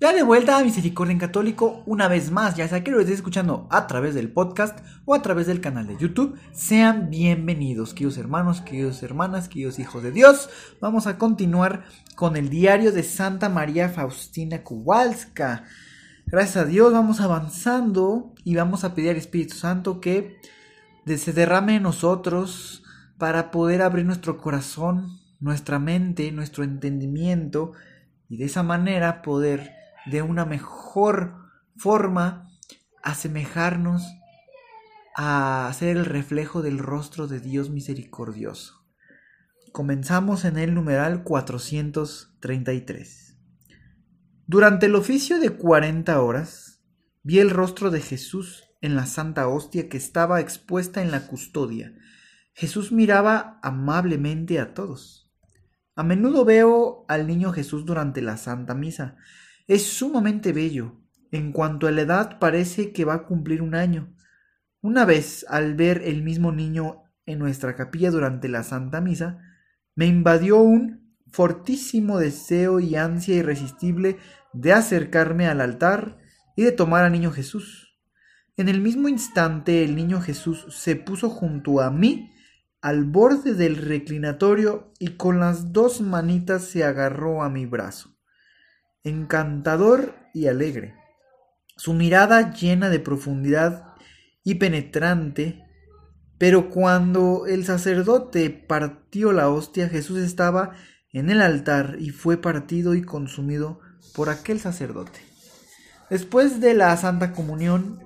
Ya de vuelta a Misericordia en Católico, una vez más, ya sea que lo estés escuchando a través del podcast o a través del canal de YouTube, sean bienvenidos, queridos hermanos, queridos hermanas, queridos hijos de Dios. Vamos a continuar con el diario de Santa María Faustina Kowalska. Gracias a Dios vamos avanzando y vamos a pedir al Espíritu Santo que se derrame en nosotros para poder abrir nuestro corazón, nuestra mente, nuestro entendimiento y de esa manera poder de una mejor forma asemejarnos a ser el reflejo del rostro de Dios misericordioso. Comenzamos en el numeral 433. Durante el oficio de 40 horas, vi el rostro de Jesús en la santa hostia que estaba expuesta en la custodia. Jesús miraba amablemente a todos. A menudo veo al niño Jesús durante la Santa Misa es sumamente bello. En cuanto a la edad parece que va a cumplir un año. Una vez, al ver el mismo niño en nuestra capilla durante la Santa Misa, me invadió un fortísimo deseo y ansia irresistible de acercarme al altar y de tomar al niño Jesús. En el mismo instante el niño Jesús se puso junto a mí al borde del reclinatorio y con las dos manitas se agarró a mi brazo encantador y alegre. Su mirada llena de profundidad y penetrante, pero cuando el sacerdote partió la hostia, Jesús estaba en el altar y fue partido y consumido por aquel sacerdote. Después de la Santa Comunión,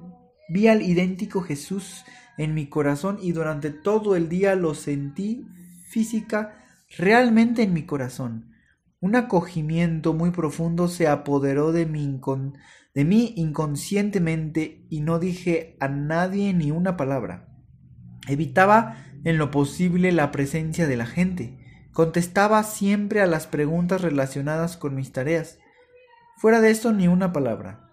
vi al idéntico Jesús en mi corazón y durante todo el día lo sentí física realmente en mi corazón. Un acogimiento muy profundo se apoderó de mí, de mí inconscientemente y no dije a nadie ni una palabra. Evitaba en lo posible la presencia de la gente. Contestaba siempre a las preguntas relacionadas con mis tareas. Fuera de esto ni una palabra.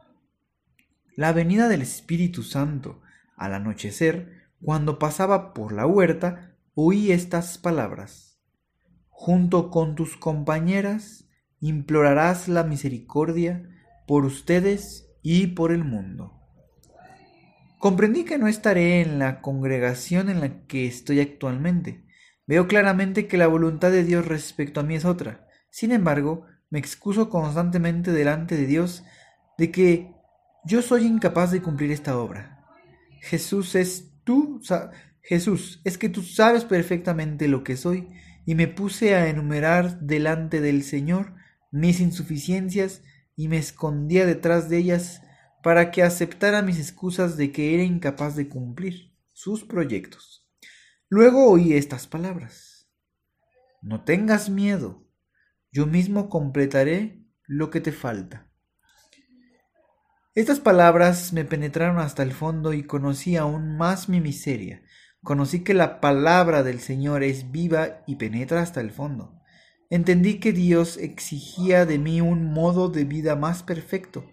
La venida del Espíritu Santo al anochecer, cuando pasaba por la huerta, oí estas palabras junto con tus compañeras, implorarás la misericordia por ustedes y por el mundo. Comprendí que no estaré en la congregación en la que estoy actualmente. Veo claramente que la voluntad de Dios respecto a mí es otra. Sin embargo, me excuso constantemente delante de Dios de que yo soy incapaz de cumplir esta obra. Jesús es tú, Jesús, es que tú sabes perfectamente lo que soy y me puse a enumerar delante del Señor mis insuficiencias y me escondía detrás de ellas para que aceptara mis excusas de que era incapaz de cumplir sus proyectos. Luego oí estas palabras. No tengas miedo, yo mismo completaré lo que te falta. Estas palabras me penetraron hasta el fondo y conocí aún más mi miseria, Conocí que la palabra del Señor es viva y penetra hasta el fondo. Entendí que Dios exigía de mí un modo de vida más perfecto.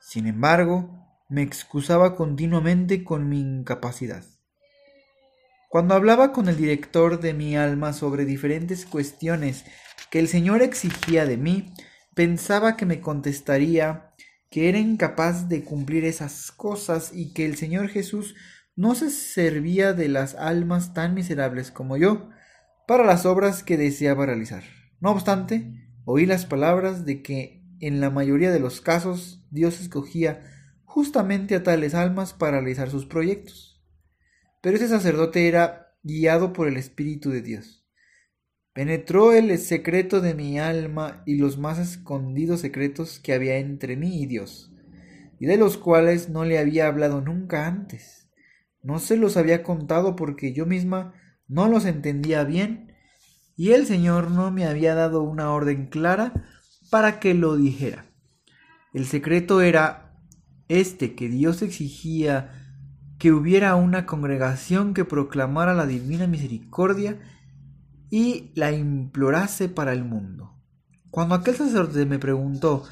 Sin embargo, me excusaba continuamente con mi incapacidad. Cuando hablaba con el director de mi alma sobre diferentes cuestiones que el Señor exigía de mí, pensaba que me contestaría que era incapaz de cumplir esas cosas y que el Señor Jesús no se servía de las almas tan miserables como yo para las obras que deseaba realizar. No obstante, oí las palabras de que en la mayoría de los casos Dios escogía justamente a tales almas para realizar sus proyectos. Pero ese sacerdote era guiado por el Espíritu de Dios. Penetró el secreto de mi alma y los más escondidos secretos que había entre mí y Dios, y de los cuales no le había hablado nunca antes. No se los había contado porque yo misma no los entendía bien y el Señor no me había dado una orden clara para que lo dijera. El secreto era este que Dios exigía que hubiera una congregación que proclamara la divina misericordia y la implorase para el mundo. Cuando aquel sacerdote me preguntó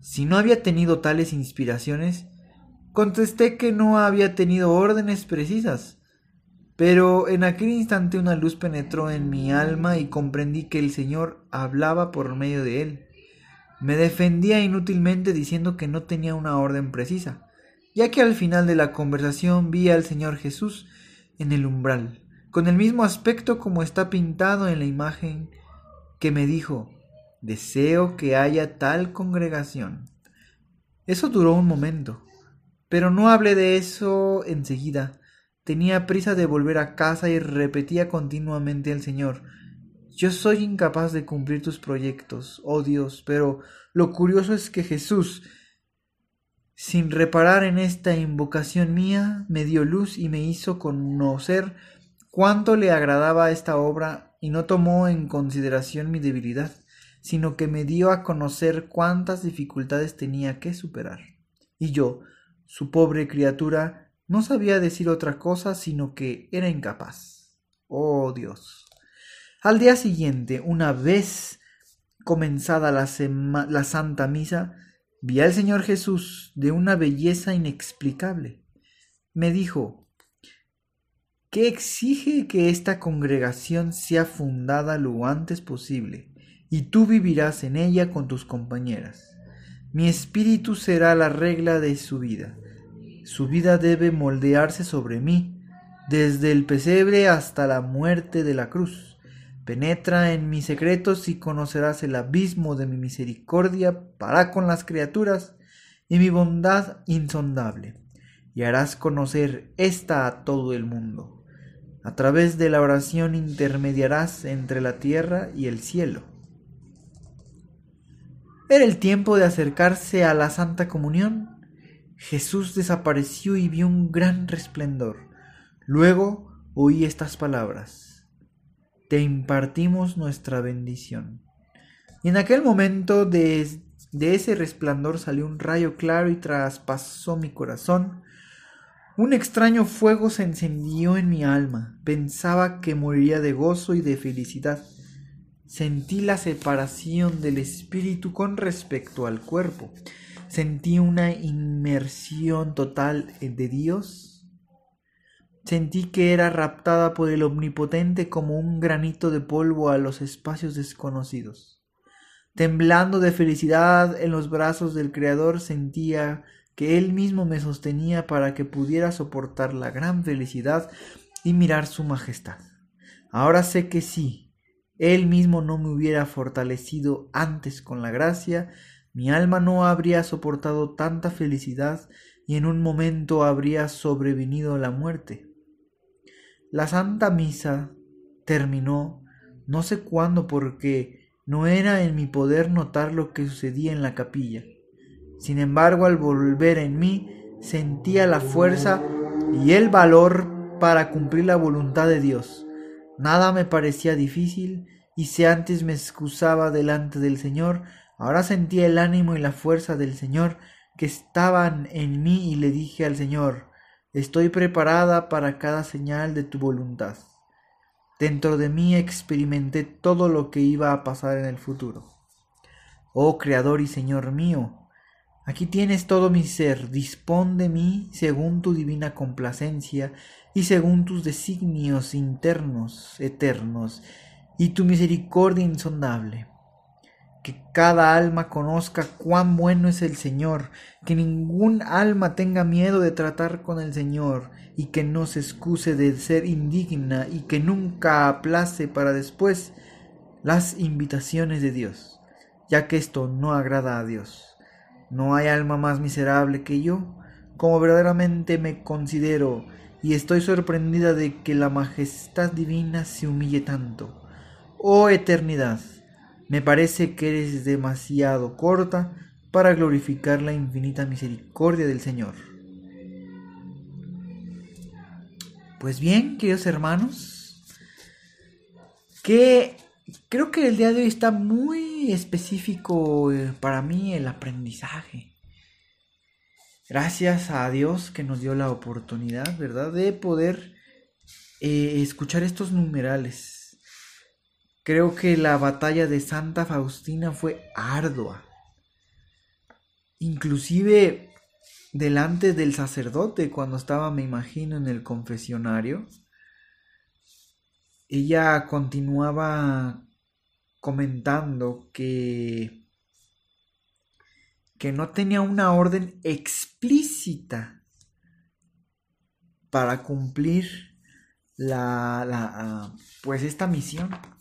si no había tenido tales inspiraciones, contesté que no había tenido órdenes precisas. Pero en aquel instante una luz penetró en mi alma y comprendí que el Señor hablaba por medio de él. Me defendía inútilmente diciendo que no tenía una orden precisa, ya que al final de la conversación vi al Señor Jesús en el umbral, con el mismo aspecto como está pintado en la imagen, que me dijo, deseo que haya tal congregación. Eso duró un momento, pero no hablé de eso enseguida. Tenía prisa de volver a casa y repetía continuamente al Señor, yo soy incapaz de cumplir tus proyectos, oh Dios, pero lo curioso es que Jesús, sin reparar en esta invocación mía, me dio luz y me hizo conocer cuánto le agradaba esta obra y no tomó en consideración mi debilidad, sino que me dio a conocer cuántas dificultades tenía que superar. Y yo, su pobre criatura, no sabía decir otra cosa sino que era incapaz. Oh Dios. Al día siguiente, una vez comenzada la, la Santa Misa, vi al Señor Jesús de una belleza inexplicable. Me dijo, ¿qué exige que esta congregación sea fundada lo antes posible, y tú vivirás en ella con tus compañeras. Mi espíritu será la regla de su vida. Su vida debe moldearse sobre mí, desde el pesebre hasta la muerte de la cruz. Penetra en mis secretos y conocerás el abismo de mi misericordia para con las criaturas y mi bondad insondable, y harás conocer esta a todo el mundo. A través de la oración intermediarás entre la tierra y el cielo. Era el tiempo de acercarse a la Santa Comunión. Jesús desapareció y vio un gran resplendor. Luego oí estas palabras te impartimos nuestra bendición. Y en aquel momento de, de ese resplandor salió un rayo claro y traspasó mi corazón. Un extraño fuego se encendió en mi alma. Pensaba que moriría de gozo y de felicidad. Sentí la separación del espíritu con respecto al cuerpo. Sentí una inmersión total de Dios Sentí que era raptada por el Omnipotente como un granito de polvo a los espacios desconocidos. Temblando de felicidad en los brazos del Creador, sentía que Él mismo me sostenía para que pudiera soportar la gran felicidad y mirar su majestad. Ahora sé que sí, Él mismo no me hubiera fortalecido antes con la gracia, mi alma no habría soportado tanta felicidad y en un momento habría sobrevenido la muerte. La Santa Misa terminó no sé cuándo porque no era en mi poder notar lo que sucedía en la capilla. Sin embargo, al volver en mí, sentía la fuerza y el valor para cumplir la voluntad de Dios. Nada me parecía difícil, y si antes me excusaba delante del Señor, ahora sentía el ánimo y la fuerza del Señor que estaban en mí y le dije al Señor, Estoy preparada para cada señal de tu voluntad. Dentro de mí experimenté todo lo que iba a pasar en el futuro. Oh Creador y Señor mío, aquí tienes todo mi ser, dispón de mí según tu divina complacencia y según tus designios internos, eternos, y tu misericordia insondable que cada alma conozca cuán bueno es el Señor, que ningún alma tenga miedo de tratar con el Señor, y que no se excuse de ser indigna, y que nunca aplace para después las invitaciones de Dios, ya que esto no agrada a Dios. No hay alma más miserable que yo, como verdaderamente me considero, y estoy sorprendida de que la majestad divina se humille tanto. Oh eternidad, me parece que eres demasiado corta para glorificar la infinita misericordia del Señor. Pues bien, queridos hermanos, que creo que el día de hoy está muy específico eh, para mí el aprendizaje. Gracias a Dios que nos dio la oportunidad, ¿verdad?, de poder eh, escuchar estos numerales. Creo que la batalla de Santa Faustina fue ardua. Inclusive delante del sacerdote cuando estaba, me imagino, en el confesionario, ella continuaba comentando que que no tenía una orden explícita para cumplir la, ah, pues esta misión.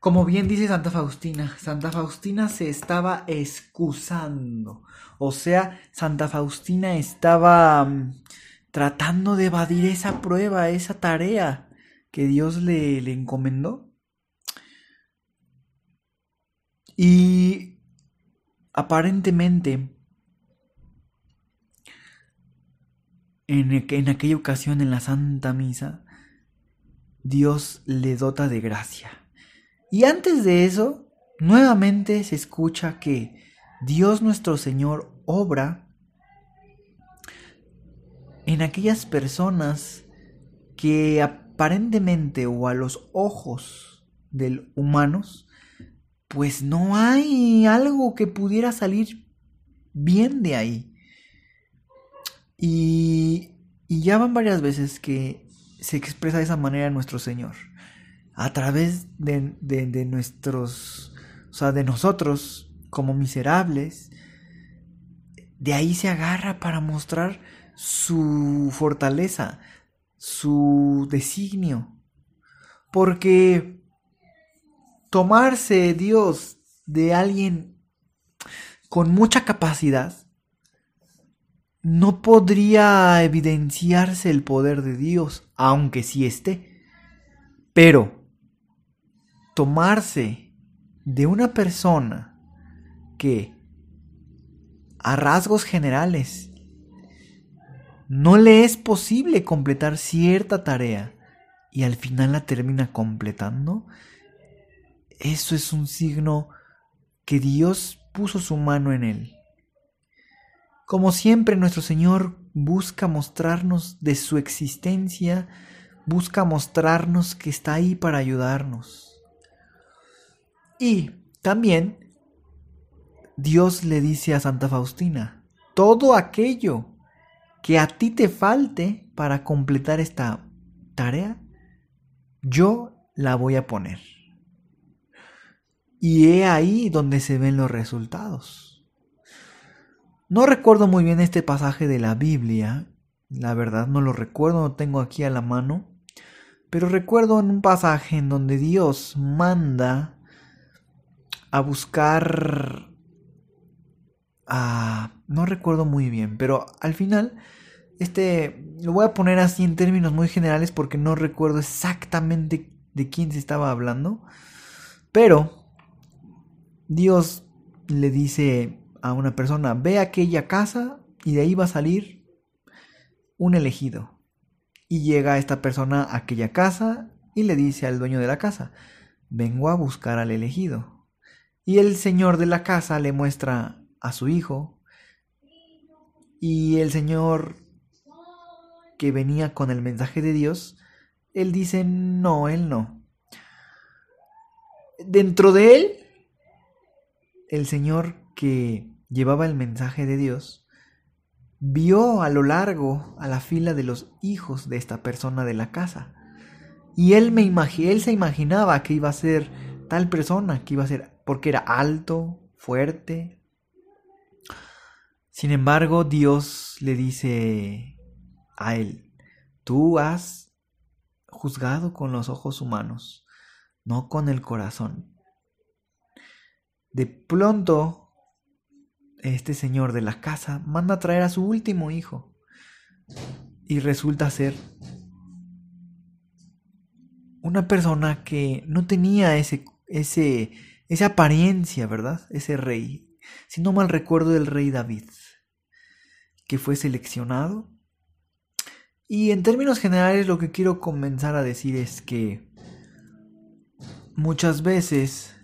Como bien dice Santa Faustina, Santa Faustina se estaba excusando. O sea, Santa Faustina estaba mm, tratando de evadir esa prueba, esa tarea que Dios le, le encomendó. Y aparentemente en, en, aquella ocasión en la Santa Misa, Dios le dota de gracia. Y antes de eso, nuevamente se escucha que Dios nuestro Señor obra en aquellas personas que aparentemente o a los ojos del humanos pues no hay algo que pudiera salir bien de ahí. Y, y ya van varias veces que se expresa de esa manera nuestro Señor. A través de, de, de nuestros, o sea, de nosotros como miserables, de ahí se agarra para mostrar su fortaleza, su designio. Porque tomarse Dios de alguien con mucha capacidad, no podría evidenciarse el poder de Dios, aunque sí esté. Pero tomarse de una persona que a rasgos generales no le es posible completar cierta tarea y al final la termina completando, eso es un signo que Dios puso su mano en él. Como siempre nuestro Señor busca mostrarnos de su existencia, busca mostrarnos que está ahí para ayudarnos. Y también Dios le dice a Santa Faustina, todo aquello que a ti te falte para completar esta tarea, yo la voy a poner. Y he ahí donde se ven los resultados. No recuerdo muy bien este pasaje de la Biblia, la verdad no lo recuerdo, no tengo aquí a la mano, pero recuerdo en un pasaje en donde Dios manda a buscar a... no recuerdo muy bien, pero al final, este, lo voy a poner así en términos muy generales porque no recuerdo exactamente de quién se estaba hablando, pero Dios le dice a una persona, ve a aquella casa y de ahí va a salir un elegido. Y llega esta persona a aquella casa y le dice al dueño de la casa, vengo a buscar al elegido. Y el señor de la casa le muestra a su hijo y el señor que venía con el mensaje de Dios, él dice, no, él no. Dentro de él el Señor que llevaba el mensaje de Dios vio a lo largo a la fila de los hijos de esta persona de la casa. Y él, me él se imaginaba que iba a ser tal persona, que iba a ser, porque era alto, fuerte. Sin embargo, Dios le dice a él, tú has juzgado con los ojos humanos, no con el corazón. De pronto, este señor de la casa manda a traer a su último hijo y resulta ser una persona que no tenía ese, ese, esa apariencia, ¿verdad? Ese rey. Si no mal recuerdo, el rey David, que fue seleccionado. Y en términos generales lo que quiero comenzar a decir es que muchas veces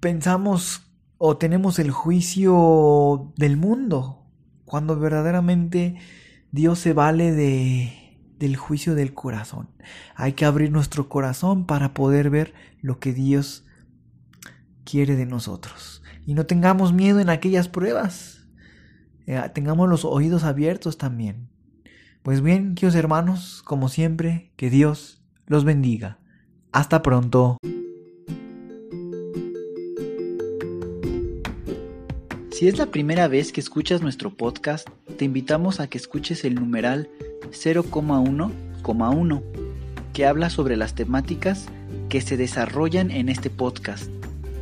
pensamos o tenemos el juicio del mundo, cuando verdaderamente Dios se vale de, del juicio del corazón. Hay que abrir nuestro corazón para poder ver lo que Dios quiere de nosotros. Y no tengamos miedo en aquellas pruebas. Eh, tengamos los oídos abiertos también. Pues bien, queridos hermanos, como siempre, que Dios los bendiga. Hasta pronto. Si es la primera vez que escuchas nuestro podcast, te invitamos a que escuches el numeral 0,1,1, que habla sobre las temáticas que se desarrollan en este podcast